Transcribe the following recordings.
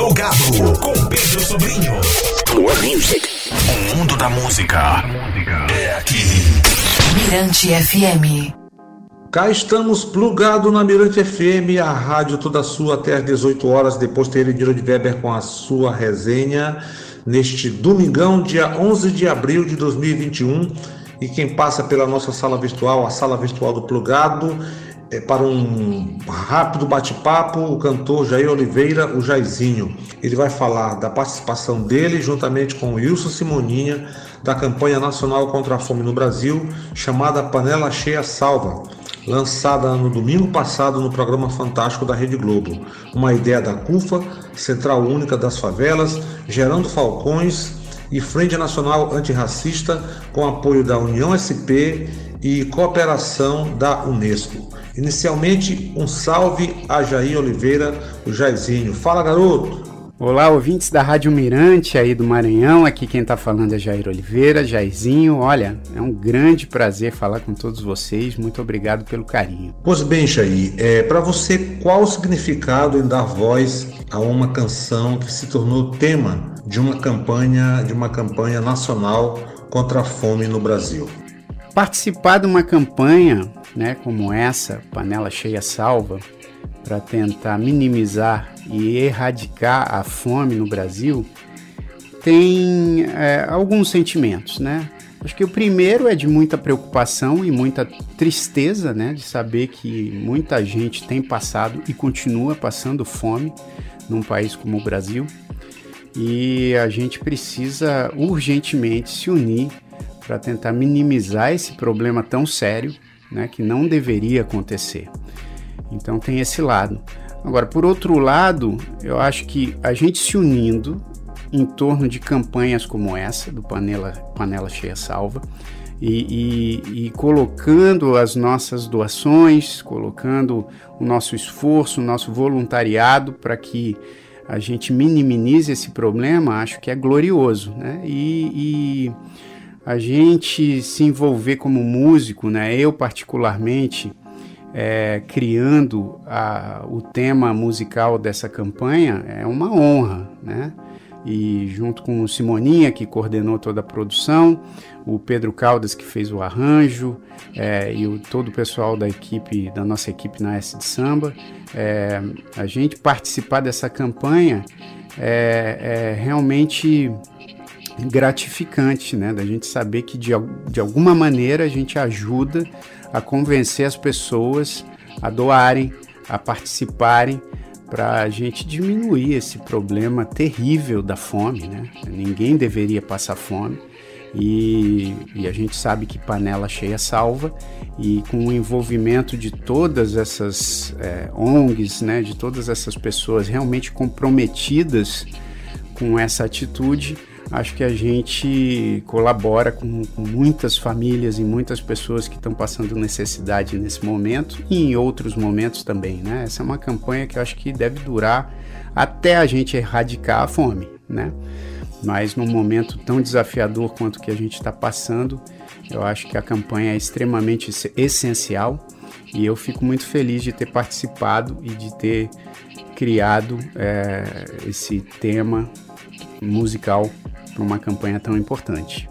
Plugado com Pedro Sobrinho. Plug Music. O mundo da música é aqui. Mirante FM. Cá estamos plugado na Mirante FM, a rádio toda sua até às 18 horas, depois ter Ediro de Weber com a sua resenha neste domingão, dia 11 de abril de 2021. E quem passa pela nossa sala virtual, a sala virtual do Plugado, é, para um rápido bate-papo o cantor Jair Oliveira, o Jairzinho. Ele vai falar da participação dele juntamente com Wilson Simoninha da campanha nacional contra a fome no Brasil, chamada Panela Cheia Salva, lançada no domingo passado no programa Fantástico da Rede Globo. Uma ideia da CUFA, Central Única das Favelas, Gerando Falcões e Frente Nacional Antirracista, com apoio da União SP e cooperação da Unesco. Inicialmente, um salve a Jair Oliveira, o Jairzinho. Fala, garoto! Olá, ouvintes da Rádio Mirante aí do Maranhão. Aqui quem está falando é Jair Oliveira, Jairzinho. Olha, é um grande prazer falar com todos vocês. Muito obrigado pelo carinho. Pois bem, Jair, é, para você, qual o significado em dar voz a uma canção que se tornou tema de uma campanha, de uma campanha nacional contra a fome no Brasil? Participar de uma campanha né, como essa, Panela Cheia Salva, para tentar minimizar e erradicar a fome no Brasil, tem é, alguns sentimentos, né? Acho que o primeiro é de muita preocupação e muita tristeza, né, de saber que muita gente tem passado e continua passando fome num país como o Brasil. E a gente precisa urgentemente se unir para tentar minimizar esse problema tão sério, né, que não deveria acontecer. Então tem esse lado. Agora, por outro lado, eu acho que a gente se unindo em torno de campanhas como essa, do Panela, Panela Cheia Salva, e, e, e, colocando as nossas doações, colocando o nosso esforço, o nosso voluntariado para que a gente minimize esse problema, acho que é glorioso. Né? E, e a gente se envolver como músico, né? Eu particularmente é, criando a, o tema musical dessa campanha é uma honra, né? E junto com o Simoninha que coordenou toda a produção, o Pedro Caldas que fez o arranjo é, e o, todo o pessoal da equipe, da nossa equipe na S de Samba, é, a gente participar dessa campanha é, é realmente gratificante, né? Da gente saber que de, de alguma maneira a gente ajuda a convencer as pessoas a doarem, a participarem para a gente diminuir esse problema terrível da fome, né? Ninguém deveria passar fome e, e, a gente sabe que panela cheia salva e com o envolvimento de todas essas é, ONGs, né? De todas essas pessoas realmente comprometidas com essa atitude, acho que a gente colabora com, com, muitas famílias e muitas pessoas que estão passando necessidade nesse momento e em outros momentos também, né? Essa é uma campanha que eu acho que deve durar até a gente erradicar a fome, né? Mas num momento tão desafiador quanto que a gente está passando, eu acho que a campanha é extremamente essencial e eu fico muito feliz de ter participado e de ter criado é, esse tema musical uma campanha tão importante.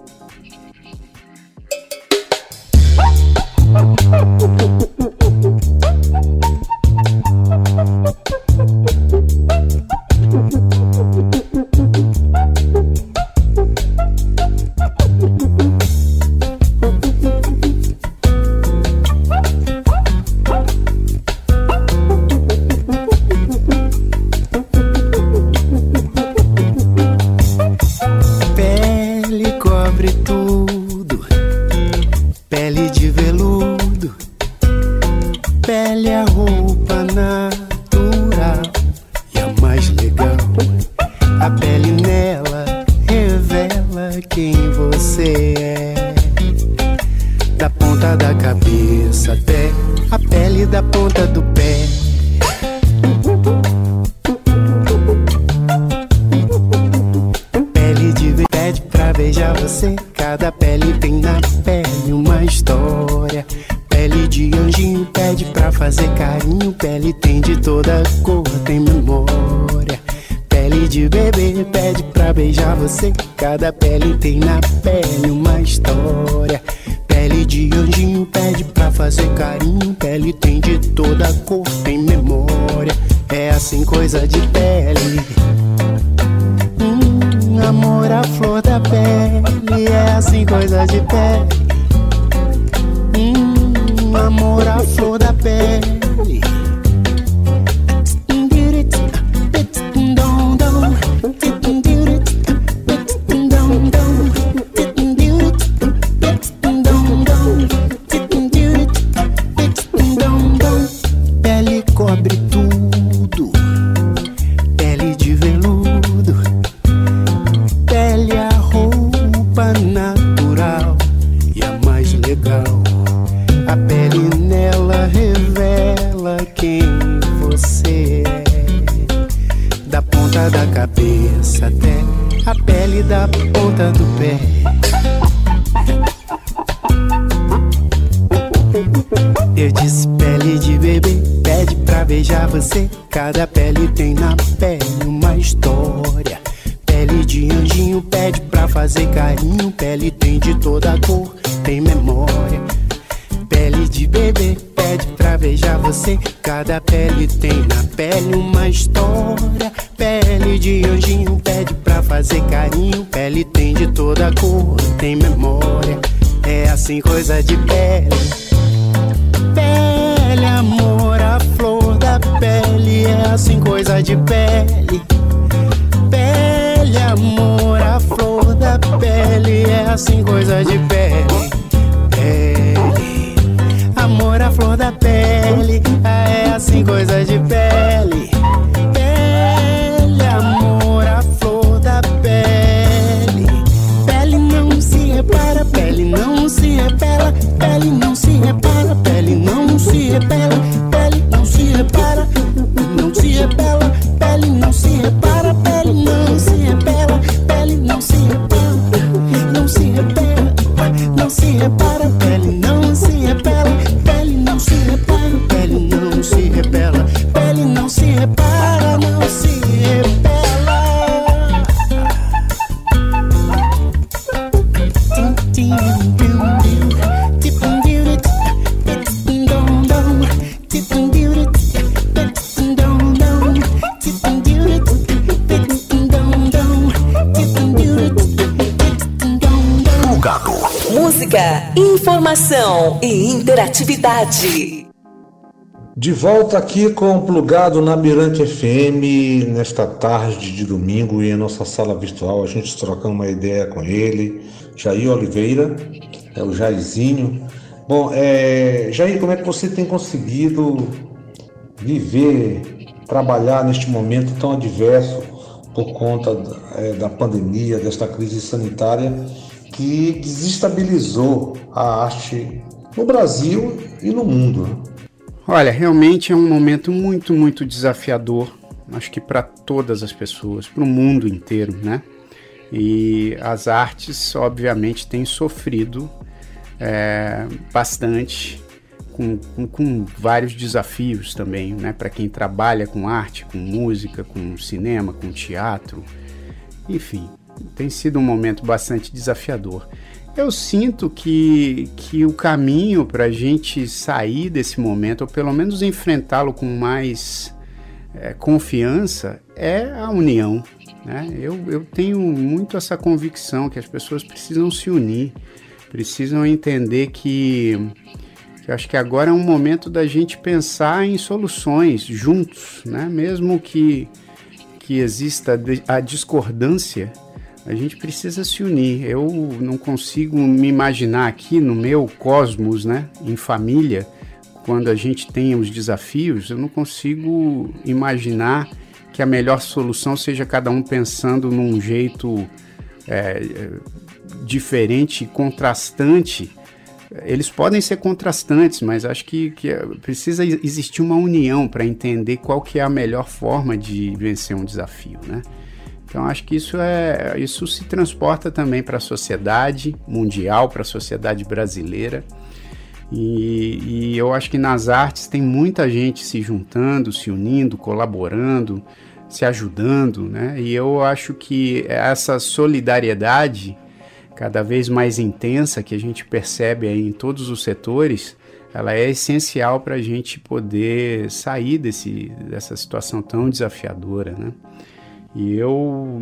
De bebê pede pra beijar você. Cada pele tem na pele uma história. Pele de anjinho pede pra fazer carinho. Pele tem de toda cor, tem memória. É assim coisa de pele. Hum, amor a flor da pele. É assim coisa de pele. Hum, amor a flor da pele. Eu disse pele de bebê, pede pra beijar você. Cada pele tem na pele uma história. Pele de anjinho, pede pra fazer carinho. Pele tem de toda cor, tem memória. Pele de bebê, pede pra beijar você. Cada pele tem na pele uma história. Pele de anjinho, pede pra fazer carinho. Pele tem de toda cor, tem memória. É assim coisa de pele pele, amor, a flor da pele é assim coisa de pele. Pele, amor, a flor da pele é assim coisa de informação e interatividade. De volta aqui com o Plugado na Mirante FM, nesta tarde de domingo e em nossa sala virtual, a gente trocando uma ideia com ele, Jair Oliveira, é o Jairzinho. Bom, é, Jair, como é que você tem conseguido viver, trabalhar neste momento tão adverso por conta é, da pandemia, desta crise sanitária que desestabilizou a arte no Brasil e no mundo. Olha, realmente é um momento muito, muito desafiador, acho que para todas as pessoas, para o mundo inteiro, né? E as artes, obviamente, têm sofrido é, bastante com, com, com, vários desafios também, né? Para quem trabalha com arte, com música, com cinema, com teatro, enfim, tem sido um momento bastante desafiador. Eu sinto que, que o caminho para a gente sair desse momento, ou pelo menos enfrentá-lo com mais é, confiança, é a união. Né? Eu, eu tenho muito essa convicção que as pessoas precisam se unir, precisam entender que, que acho que agora é um momento da gente pensar em soluções juntos, né? mesmo que, que exista a discordância a gente precisa se unir. Eu não consigo me imaginar aqui no meu cosmos, né, em família, quando a gente tem os desafios, eu não consigo imaginar que a melhor solução seja cada um pensando num jeito é, diferente, contrastante. Eles podem ser contrastantes, mas acho que, que precisa existir uma união para entender qual que é a melhor forma de vencer um desafio, né? Então acho que isso é isso se transporta também para a sociedade mundial, para a sociedade brasileira. E, e, eu acho que nas artes tem muita gente se juntando, se unindo, colaborando, se ajudando, né? E eu acho que essa solidariedade cada vez mais intensa que a gente percebe aí em todos os setores, ela é essencial para a gente poder sair desse, dessa situação tão desafiadora, né? E eu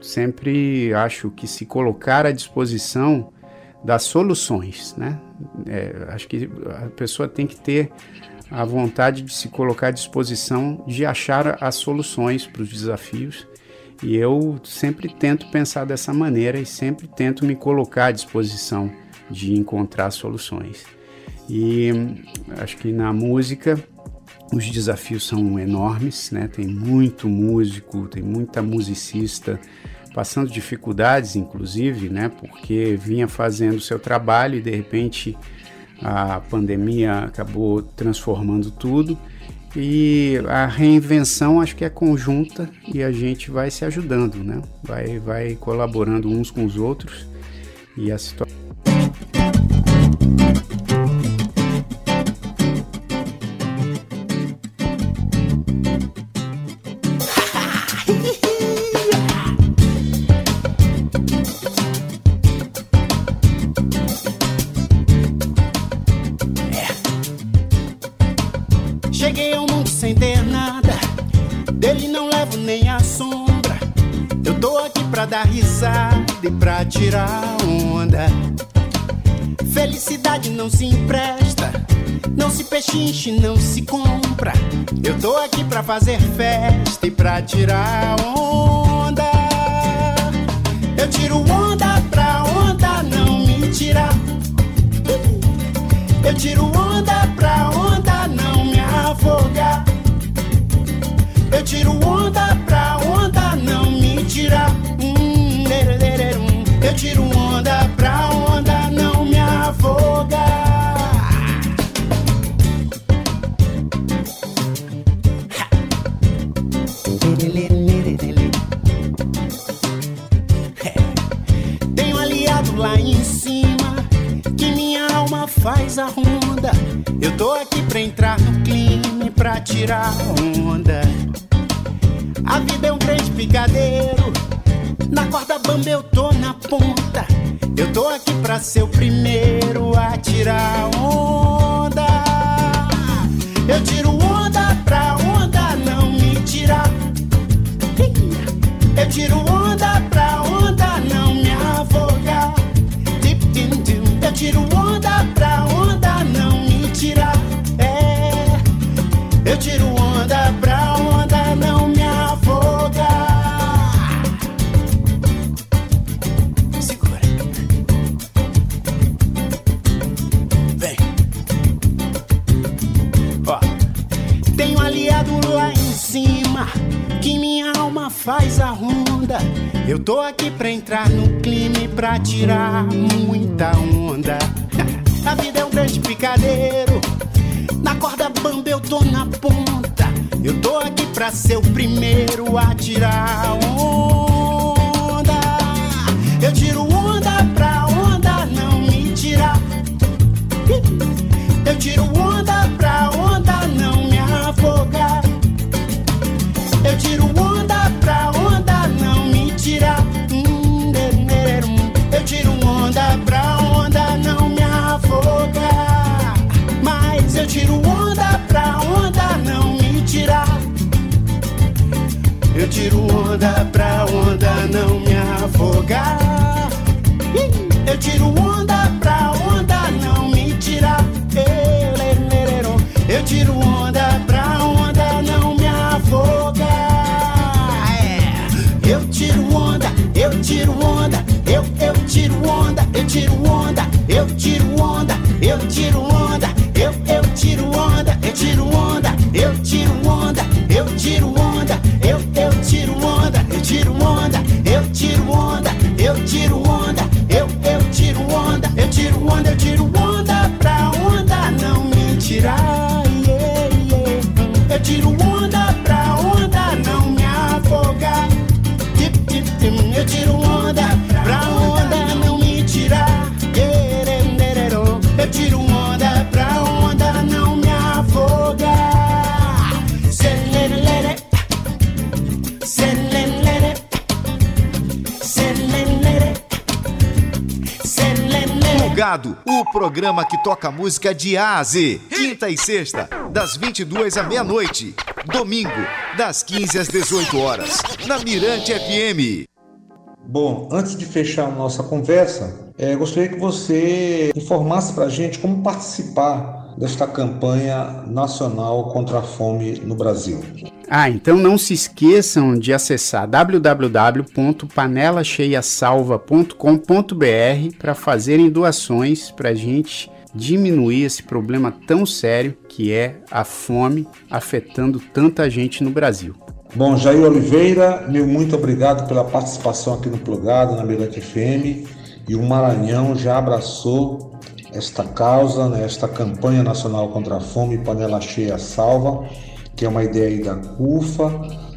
sempre acho que se colocar à disposição das soluções, né? É, acho que a pessoa tem que ter a vontade de se colocar à disposição de achar as soluções para os desafios. E eu sempre tento pensar dessa maneira e sempre tento me colocar à disposição de encontrar soluções. E acho que na música os desafios são enormes, né? Tem muito músico, tem muita musicista passando dificuldades, inclusive, né? Porque vinha fazendo seu trabalho e de repente a pandemia acabou transformando tudo e a reinvenção acho que é conjunta e a gente vai se ajudando, né? Vai, vai colaborando uns com os outros e a situação tirar onda. Felicidade não se empresta, não se pechinche, não se compra. Eu tô aqui pra fazer festa e pra tirar onda. Eu tiro onda pra onda não me tirar. Eu tiro onda pra onda não me afogar. Eu tiro onda pra onda não me tirar. Tiro onda pra onda não me afogar. Tenho aliado lá em cima que minha alma faz a ronda. Eu tô aqui pra entrar no clima pra tirar onda. A vida é um grande picadeiro. Na corda bamba eu tô na ponta. Eu tô aqui pra ser o primeiro a tirar onda. Eu tiro onda pra onda não me tirar. Eu tiro onda entrar no clima pra tirar muita onda. A vida é um grande picadeiro. Na corda bamba eu tô na ponta. Eu tô aqui pra ser o primeiro a tirar onda. Eu tiro onda Eu tiro onda pra onda não me afogar. Eu tiro onda pra onda não me tirar. Eu tiro onda pra onda não me afogar. É. Eu tiro onda, eu tiro onda, eu, eu tiro onda, eu tiro onda, eu tiro onda, eu tiro onda, eu, eu tiro onda, eu tiro onda, eu tiro onda, eu tiro onda, Plugado, o programa que toca música de A a Z. Quinta e sexta, das 22 à meia-noite. Domingo, das 15 às 18 horas, na Mirante FM. Bom, antes de fechar a nossa conversa, é, gostaria que você informasse para a gente como participar desta campanha nacional contra a fome no Brasil. Ah, então não se esqueçam de acessar www.panelacheiasalva.com.br para fazerem doações para a gente diminuir esse problema tão sério que é a fome afetando tanta gente no Brasil. Bom, Jair Oliveira, meu muito obrigado pela participação aqui no Plugado, na Mirante FM. E o Maranhão já abraçou esta causa, né, esta campanha nacional contra a fome, Panela Cheia Salva que é uma ideia da CUFA,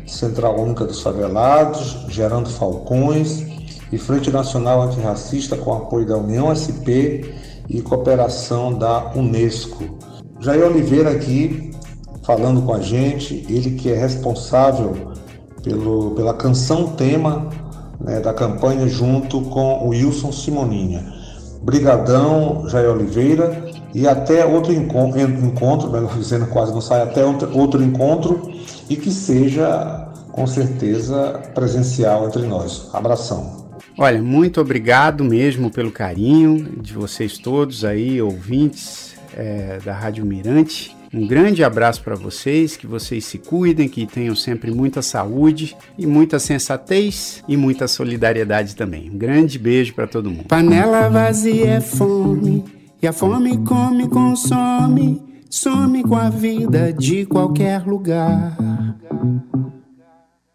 Central Única dos Favelados, Gerando Falcões e Frente Nacional Antirracista com apoio da União SP e cooperação da Unesco. Jair Oliveira aqui falando com a gente, ele que é responsável pelo, pela canção tema né, da campanha junto com o Wilson Simoninha. Brigadão, Jair Oliveira, e até outro encontro, encontro melhor dizendo, quase não sai, até outro encontro e que seja com certeza presencial entre nós. Abração. Olha, muito obrigado mesmo pelo carinho de vocês todos aí, ouvintes é, da Rádio Mirante. Um grande abraço para vocês, que vocês se cuidem, que tenham sempre muita saúde e muita sensatez e muita solidariedade também. Um grande beijo para todo mundo. Panela vazia é fome e a fome come, consome, some com a vida de qualquer lugar.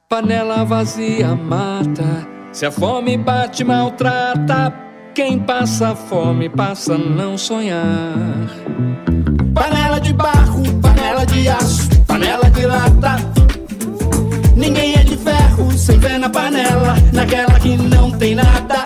Panela vazia mata, se a fome bate, maltrata. Quem passa fome passa a não sonhar. Panela de barro, panela de aço, panela de lata. Ninguém é de ferro sem fé na panela, naquela que não tem nada.